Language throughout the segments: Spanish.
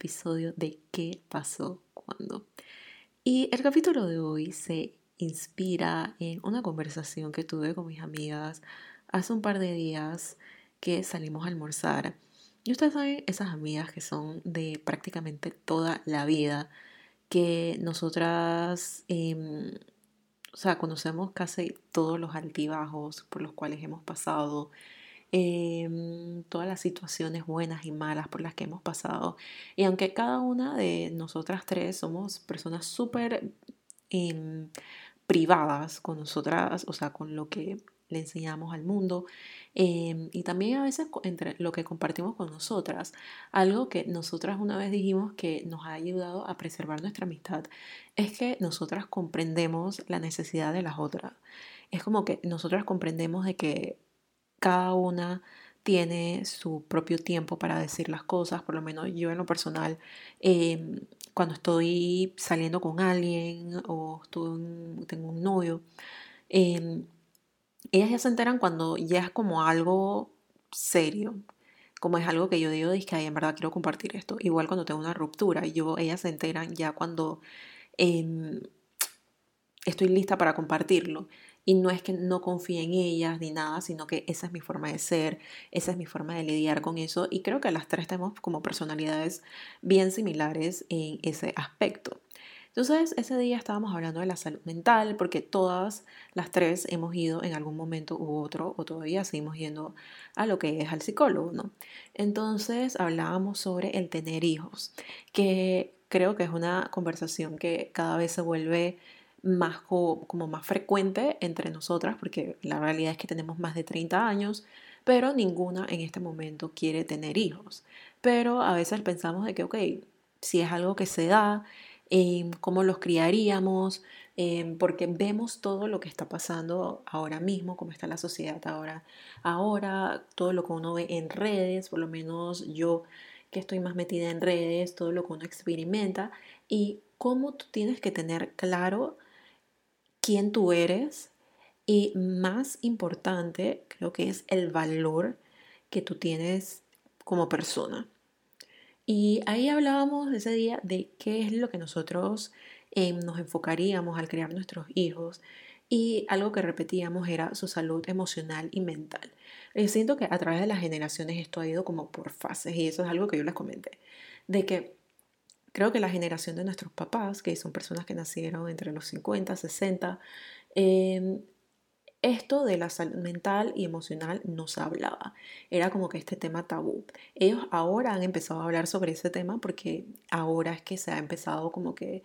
episodio de ¿Qué pasó cuando? Y el capítulo de hoy se inspira en una conversación que tuve con mis amigas hace un par de días que salimos a almorzar. Y ustedes saben, esas amigas que son de prácticamente toda la vida, que nosotras, em, o sea, conocemos casi todos los altibajos por los cuales hemos pasado, Em, todas las situaciones buenas y malas por las que hemos pasado. Y aunque cada una de nosotras tres somos personas súper em, privadas con nosotras, o sea, con lo que le enseñamos al mundo em, y también a veces entre lo que compartimos con nosotras. Algo que nosotras una vez dijimos que nos ha ayudado a preservar nuestra amistad es que nosotras comprendemos la necesidad de las otras. Es como que nosotras comprendemos de que cada una tiene su propio tiempo para decir las cosas, por lo menos yo en lo personal, em, cuando estoy saliendo con alguien o tengo un novio, em, ellas ya se enteran cuando ya es como algo serio, como es algo que yo digo, es que en verdad quiero compartir esto. Igual cuando tengo una ruptura, yo, ellas se enteran ya cuando em, estoy lista para compartirlo. Y no es que no confíe en ellas ni nada, sino que esa es mi forma de ser, esa es mi forma de lidiar con eso. Y creo que las tres tenemos como personalidades bien similares en ese aspecto. Entonces, ese día estábamos hablando de la salud mental, porque todas las tres hemos ido en algún momento u otro, o todavía seguimos yendo a lo que es al psicólogo, ¿no? Entonces, hablábamos sobre el tener hijos, que creo que es una conversación que cada vez se vuelve más como más frecuente entre nosotras, porque la realidad es que tenemos más de 30 años, pero ninguna en este momento quiere tener hijos. Pero a veces pensamos de que, ok, si es algo que se da, eh, cómo los criaríamos, em, porque vemos todo lo que está pasando ahora mismo, cómo está la sociedad ahora, ahora, todo lo que uno ve en redes, por lo menos yo que estoy más metida en redes, todo lo que uno experimenta y cómo tú tienes que tener claro quién tú eres y más importante creo que es el valor que tú tienes como persona. Y ahí hablábamos ese día de qué es lo que nosotros eh, nos enfocaríamos al criar nuestros hijos y algo que repetíamos era su salud emocional y mental. Yo siento que a través de las generaciones esto ha ido como por fases y eso es algo que yo les comenté, de que creo que la generación de nuestros papás, que son personas que nacieron entre los 50, 60, em, esto de la salud mental y emocional no se hablaba. Era como que este tema tabú. Ellos ahora han empezado a hablar sobre ese tema porque ahora es que se ha empezado como que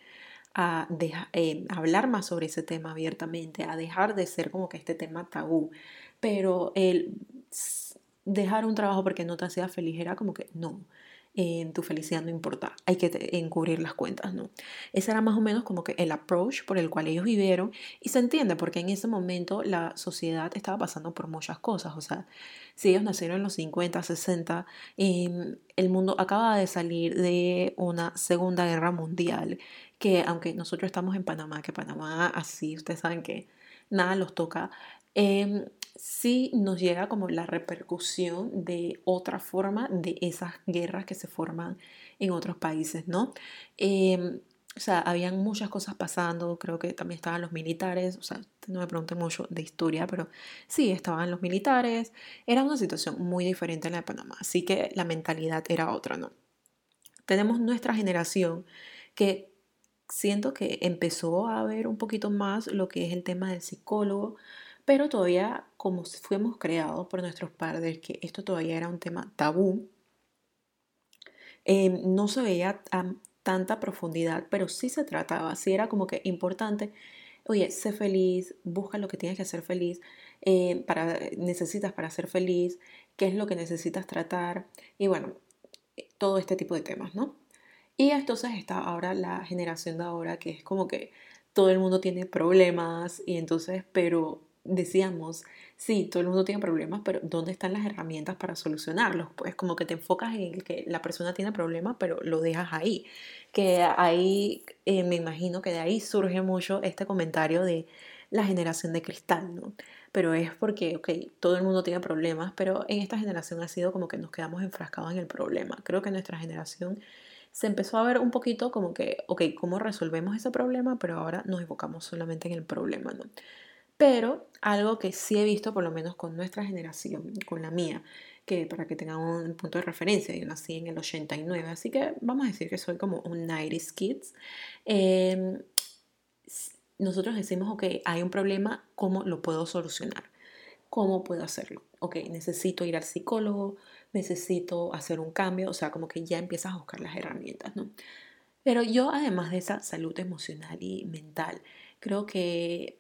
a eh, hablar más sobre ese tema abiertamente, a dejar de ser como que este tema tabú. Pero el dejar un trabajo porque no te hacía feliz era como que no en tu felicidad no importa, hay que encubrir las cuentas, ¿no? Ese era más o menos como que el approach por el cual ellos vivieron y se entiende porque en ese momento la sociedad estaba pasando por muchas cosas, o sea, si ellos nacieron en los 50, 60, em, el mundo acaba de salir de una segunda guerra mundial, que aunque nosotros estamos en Panamá, que Panamá así, ustedes saben que nada los toca, eh, sí nos llega como la repercusión de otra forma de esas guerras que se forman en otros países, ¿no? Em, o sea, habían muchas cosas pasando, creo que también estaban los militares, o sea, no me pregunten mucho de historia, pero sí, estaban los militares, era una situación muy diferente en la de Panamá, así que la mentalidad era otra, ¿no? Tenemos nuestra generación que siento que empezó a ver un poquito más lo que es el tema del psicólogo, pero todavía como fuimos creados por nuestros padres, que esto todavía era un tema tabú, em, no se veía a tanta profundidad, pero sí se trataba, sí era como que importante, oye, sé feliz, busca lo que tienes que hacer feliz, em, para, necesitas para ser feliz, qué es lo que necesitas tratar, y bueno, todo este tipo de temas, ¿no? Y entonces está ahora la generación de ahora que es como que todo el mundo tiene problemas y entonces, pero decíamos, sí, todo el mundo tiene problemas, pero ¿dónde están las herramientas para solucionarlos? Pues como que te enfocas en que la persona tiene problemas, pero lo dejas ahí. Que ahí, eh, me imagino que de ahí surge mucho este comentario de la generación de cristal, ¿no? Pero es porque, ok, todo el mundo tiene problemas, pero en esta generación ha sido como que nos quedamos enfrascados en el problema. Creo que nuestra generación se empezó a ver un poquito como que, ok, ¿cómo resolvemos ese problema? Pero ahora nos enfocamos solamente en el problema, ¿no? Pero algo que sí he visto, por lo menos con nuestra generación, con la mía, que para que tengan un punto de referencia, yo nací en el 89, así que vamos a decir que soy como un 90s kids. Em, nosotros decimos, ok, hay un problema, ¿cómo lo puedo solucionar? ¿Cómo puedo hacerlo? Ok, necesito ir al psicólogo, necesito hacer un cambio, o sea, como que ya empiezas a buscar las herramientas, ¿no? Pero yo, además de esa salud emocional y mental, creo que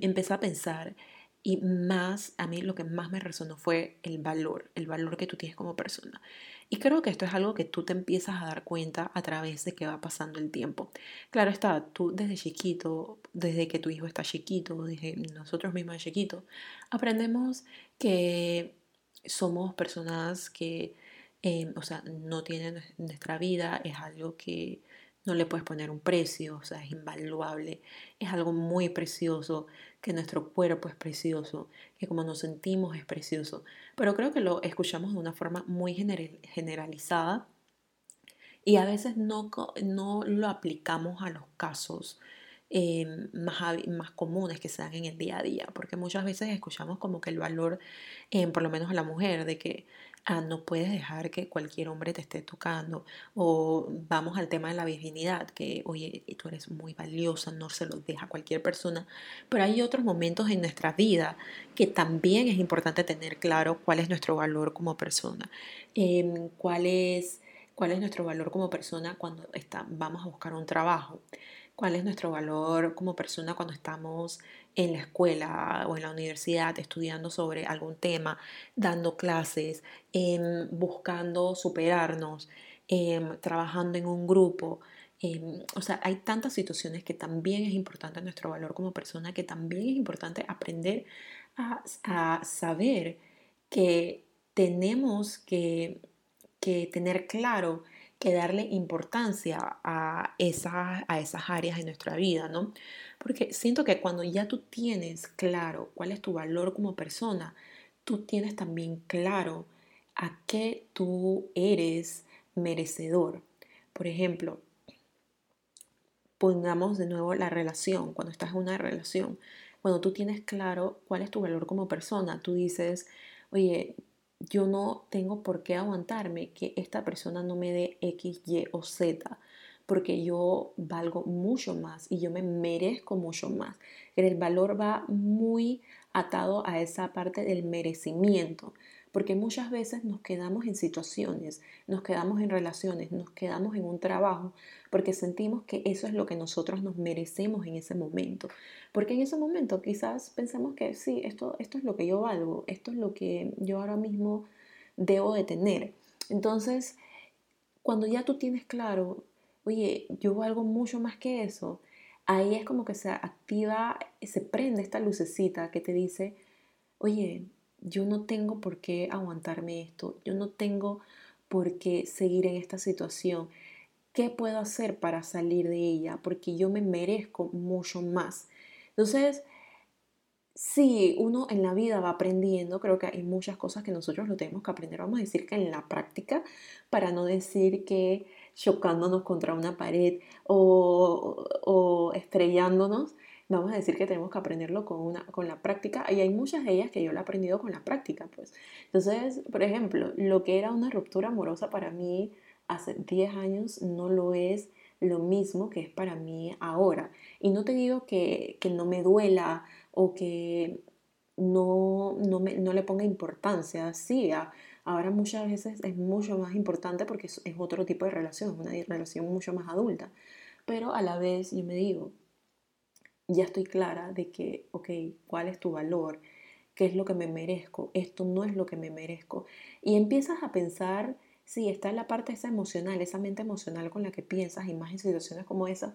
empecé a pensar y más, a mí lo que más me resonó fue el valor, el valor que tú tienes como persona. Y creo que esto es algo que tú te empiezas a dar cuenta a través de que va pasando el tiempo. Claro está, tú desde chiquito, desde que tu hijo está chiquito, desde nosotros mismos de chiquito, aprendemos que somos personas que, eh, o sea, no tienen nuestra vida, es algo que no le puedes poner un precio, o sea, es invaluable, es algo muy precioso, que nuestro cuerpo es precioso, que como nos sentimos es precioso, pero creo que lo escuchamos de una forma muy generalizada y a veces no, no lo aplicamos a los casos eh, más, más comunes que se dan en el día a día, porque muchas veces escuchamos como que el valor, eh, por lo menos a la mujer, de que ah, no puedes dejar que cualquier hombre te esté tocando, o vamos al tema de la virginidad, que oye, tú eres muy valiosa, no se lo deja a cualquier persona, pero hay otros momentos en nuestra vida que también es importante tener claro cuál es nuestro valor como persona, em, cuál es cuál es nuestro valor como persona cuando está, vamos a buscar un trabajo cuál es nuestro valor como persona cuando estamos en la escuela o en la universidad estudiando sobre algún tema, dando clases, em, buscando superarnos, em, trabajando en un grupo. Em, o sea, hay tantas situaciones que también es importante nuestro valor como persona, que también es importante aprender a, a saber que tenemos que, que tener claro que darle importancia a, esa, a esas áreas de nuestra vida, ¿no? Porque siento que cuando ya tú tienes claro cuál es tu valor como persona, tú tienes también claro a qué tú eres merecedor. Por ejemplo, pongamos de nuevo la relación, cuando estás en una relación, cuando tú tienes claro cuál es tu valor como persona, tú dices, oye, yo no tengo por qué aguantarme que esta persona no me dé X, Y o Z, porque yo valgo mucho más y yo me merezco mucho más. El valor va muy atado a esa parte del merecimiento porque muchas veces nos quedamos en situaciones, nos quedamos en relaciones, nos quedamos en un trabajo, porque sentimos que eso es lo que nosotros nos merecemos en ese momento. Porque en ese momento quizás pensamos que sí, esto, esto es lo que yo valgo, esto es lo que yo ahora mismo debo de tener. Entonces, cuando ya tú tienes claro, oye, yo valgo mucho más que eso, ahí es como que se activa, se prende esta lucecita que te dice, oye, yo no tengo por qué aguantarme esto, yo no tengo por qué seguir en esta situación. ¿Qué puedo hacer para salir de ella? Porque yo me merezco mucho más. Entonces, si uno en la vida va aprendiendo, creo que hay muchas cosas que nosotros lo tenemos que aprender, vamos a decir que en la práctica, para no decir que chocándonos contra una pared o, o estrellándonos, vamos a decir que tenemos que aprenderlo con, una, con la práctica y hay muchas de ellas que yo lo he aprendido con la práctica, pues. Entonces, por ejemplo, lo que era una ruptura amorosa para mí hace 10 años no lo es lo mismo que es para mí ahora. Y no te digo que, que no me duela o que no, no, me, no le ponga importancia, sí, ahora muchas veces es mucho más importante porque es, es otro tipo de relación, una relación mucho más adulta. Pero a la vez yo me digo, ya estoy clara de que, ok, ¿cuál es tu valor? ¿Qué es lo que me merezco? Esto no es lo que me merezco. Y empiezas a pensar, sí, está la parte esa emocional, esa mente emocional con la que piensas y más en situaciones como esas,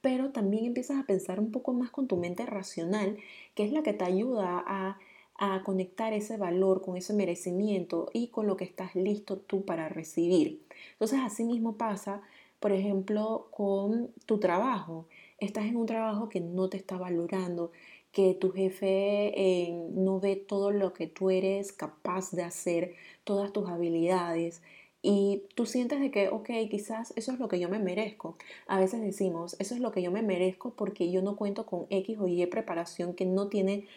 pero también empiezas a pensar un poco más con tu mente racional, que es la que te ayuda a, a conectar ese valor con ese merecimiento y con lo que estás listo tú para recibir. Entonces, así mismo pasa, por ejemplo, con tu trabajo estás en un trabajo que no te está valorando, que tu jefe eh, no ve todo lo que tú eres capaz de hacer, todas tus habilidades, y tú sientes de que, ok, quizás eso es lo que yo me merezco. A veces decimos, eso es lo que yo me merezco porque yo no cuento con X o Y preparación que no tiene,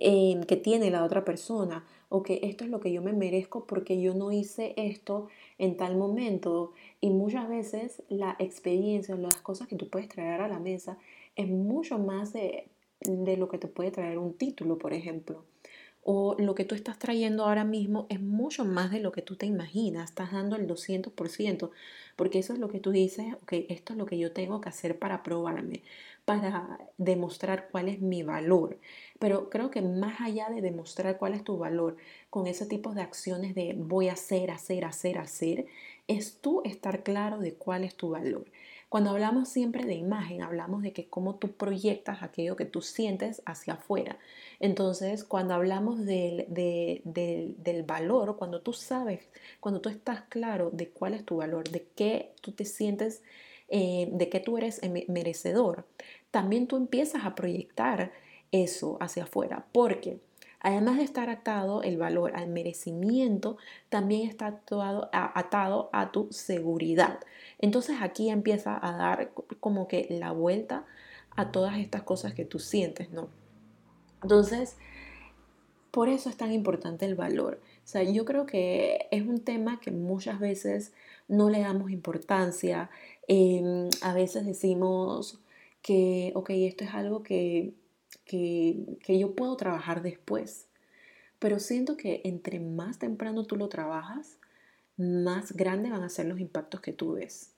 eh, que tiene la otra persona. O que esto es lo que yo me merezco porque yo no hice esto en tal momento. Y muchas veces la experiencia, las cosas que tú puedes traer a la mesa, es mucho más de, de lo que te puede traer un título, por ejemplo o lo que tú estás trayendo ahora mismo es mucho más de lo que tú te imaginas, estás dando el 200%, porque eso es lo que tú dices, ok, esto es lo que yo tengo que hacer para probarme, para demostrar cuál es mi valor. Pero creo que más allá de demostrar cuál es tu valor, con ese tipo de acciones de voy a hacer, hacer, hacer, hacer, es tú estar claro de cuál es tu valor. Cuando hablamos siempre de imagen, hablamos de que cómo tú proyectas aquello que tú sientes hacia afuera. Entonces, cuando hablamos del, del, valor, cuando tú sabes, cuando tú estás claro de cuál es tu valor, de qué tú te sientes, eh, de qué tú eres merecedor, también tú empiezas a proyectar eso hacia afuera. Porque Además de estar atado el valor al merecimiento, también está atado a, tu seguridad. Entonces aquí empieza a dar como que la vuelta a todas estas cosas que tú sientes, ¿no? Entonces, por eso es tan importante el valor. O sea, yo creo que es un tema que muchas veces no le damos importancia. Em, a veces decimos que, ok, esto es algo que que, yo puedo trabajar después. Pero siento que entre más temprano tú lo trabajas, más grandes van a ser los impactos que tú ves.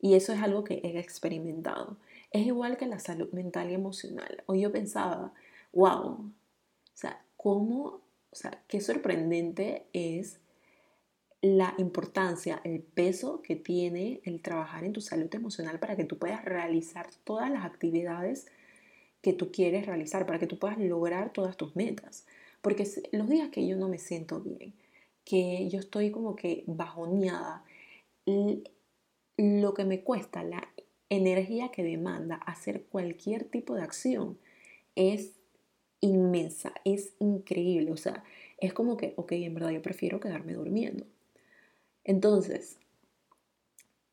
Y eso es algo que he experimentado. Es igual que la salud mental y emocional. Hoy yo pensaba, wow, o sea, cómo, o sea, qué sorprendente es la importancia, el peso que tiene el trabajar en tu salud emocional para que tú puedas realizar todas las actividades que tú quieres realizar, para que tú puedas lograr todas tus metas. Porque los días que yo no me siento bien, que yo estoy como que bajoneada, lo que me cuesta, la energía que demanda hacer cualquier tipo de acción es inmensa, es increíble. O sea, es como que, ok, en verdad yo prefiero quedarme durmiendo. Entonces,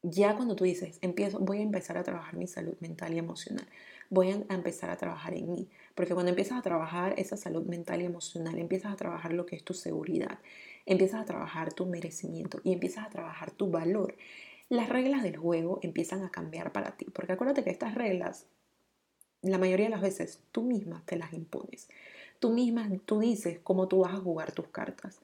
ya cuando tú dices, empiezo, voy a empezar a trabajar mi salud mental y emocional, voy a empezar a trabajar en mí. Porque cuando empiezas a trabajar esa salud mental y emocional, empiezas a trabajar lo que es tu seguridad, empiezas a trabajar tu merecimiento y empiezas a trabajar tu valor. Las reglas del juego empiezan a cambiar para ti. Porque acuérdate que estas reglas, la mayoría de las veces, tú misma te las impones. Tú misma, tú dices cómo tú vas a jugar tus cartas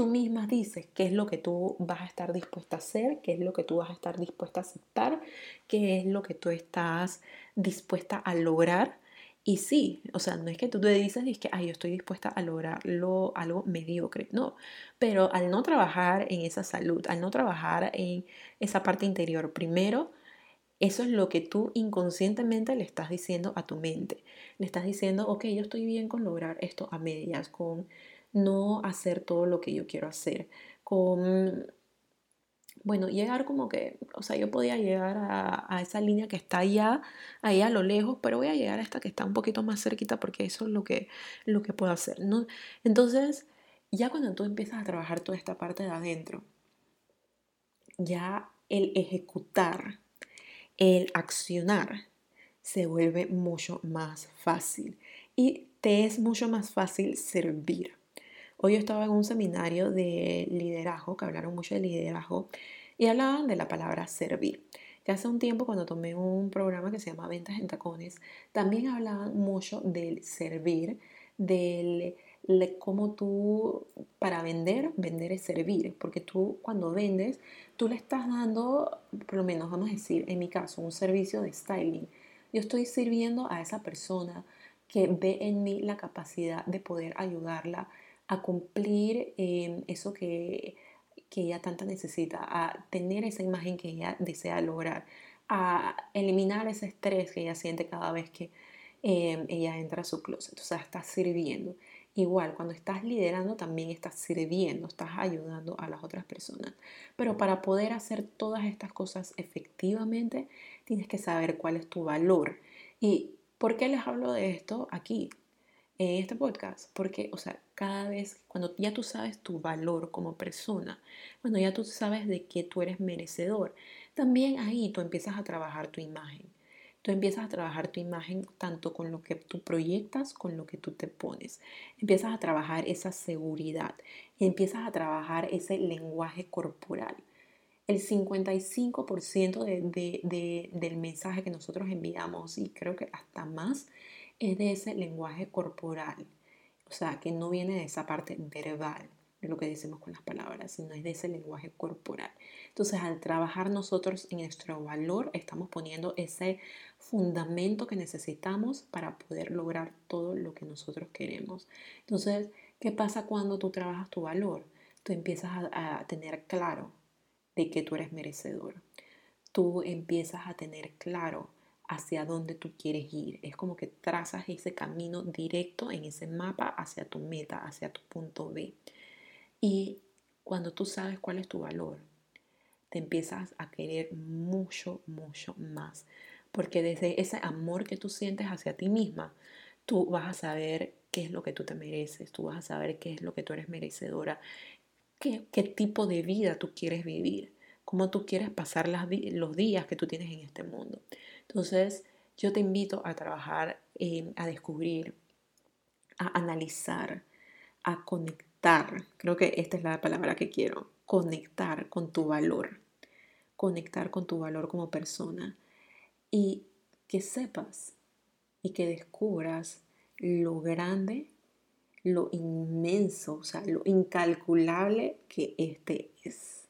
tú misma dices qué es lo que tú vas a estar dispuesta a hacer, qué es lo que tú vas a estar dispuesta a aceptar, qué es lo que tú estás dispuesta a lograr. Y sí, o sea, no es que tú te dices que, ay, yo estoy dispuesta a lograrlo algo mediocre, no, pero al no trabajar en esa salud, al no trabajar en esa parte interior, primero, eso es lo que tú inconscientemente le estás diciendo a tu mente. Le estás diciendo, ok, yo estoy bien con lograr esto a medias, con no hacer todo lo que yo quiero hacer, con, bueno, llegar como que, o sea, yo podía llegar a, esa línea que está allá, ahí a lo lejos, pero voy a llegar a esta que está un poquito más cerquita porque eso es lo que, lo que puedo hacer, ¿no? Entonces, ya cuando tú empiezas a trabajar toda esta parte de adentro, ya el ejecutar, el accionar, se vuelve mucho más fácil y te es mucho más fácil servir. Hoy yo estaba en un seminario de liderazgo, que hablaron mucho de liderazgo, y hablaban de la palabra servir. Que hace un tiempo cuando tomé un programa que se llama Ventas en Tacones, también hablaban mucho del servir, del cómo tú, para vender, vender es servir, porque tú cuando vendes, tú le estás dando, por lo menos vamos a decir, en mi caso, un servicio de styling. Yo estoy sirviendo a esa persona que ve en mí la capacidad de poder ayudarla a cumplir em, eso que, ella tanta necesita, a tener esa imagen que ella desea lograr, a eliminar ese estrés que ella siente cada vez que em, ella entra a su closet. O sea, está sirviendo. Igual, cuando estás liderando también estás sirviendo, estás ayudando a las otras personas. Pero para poder hacer todas estas cosas efectivamente, tienes que saber cuál es tu valor. ¿Y por qué les hablo de esto aquí? Este podcast, porque, o sea, cada vez, cuando ya tú sabes tu valor como persona, cuando ya tú sabes de que tú eres merecedor, también ahí tú empiezas a trabajar tu imagen. Tú empiezas a trabajar tu imagen tanto con lo que tú proyectas, con lo que tú te pones. Empiezas a trabajar esa seguridad empiezas a trabajar ese lenguaje corporal. El 55% del mensaje que nosotros enviamos, y creo que hasta más, es de ese lenguaje corporal. O sea, que no viene de esa parte verbal de lo que decimos con las palabras, sino es de ese lenguaje corporal. Entonces, al trabajar nosotros en nuestro valor, estamos poniendo ese fundamento que necesitamos para poder lograr todo lo que nosotros queremos. Entonces, ¿qué pasa cuando tú trabajas tu valor? Tú empiezas a, tener claro de que tú eres merecedor. Tú empiezas a tener claro hacia dónde tú quieres ir. Es como que trazas ese camino directo en ese mapa hacia tu meta, hacia tu punto B. Y cuando tú sabes cuál es tu valor, te empiezas a querer mucho, mucho más. Porque desde ese amor que tú sientes hacia ti misma, tú vas a saber qué es lo que tú te mereces, tú vas a saber qué es lo que tú eres merecedora, qué, qué tipo de vida tú quieres vivir, cómo tú quieres pasar las, los días que tú tienes en este mundo. Entonces, yo te invito a trabajar, a descubrir, a analizar, a conectar. Creo que esta es la palabra que quiero, conectar con tu valor, conectar con tu valor como persona y que sepas y que descubras lo grande, lo inmenso, o sea, lo incalculable que este es.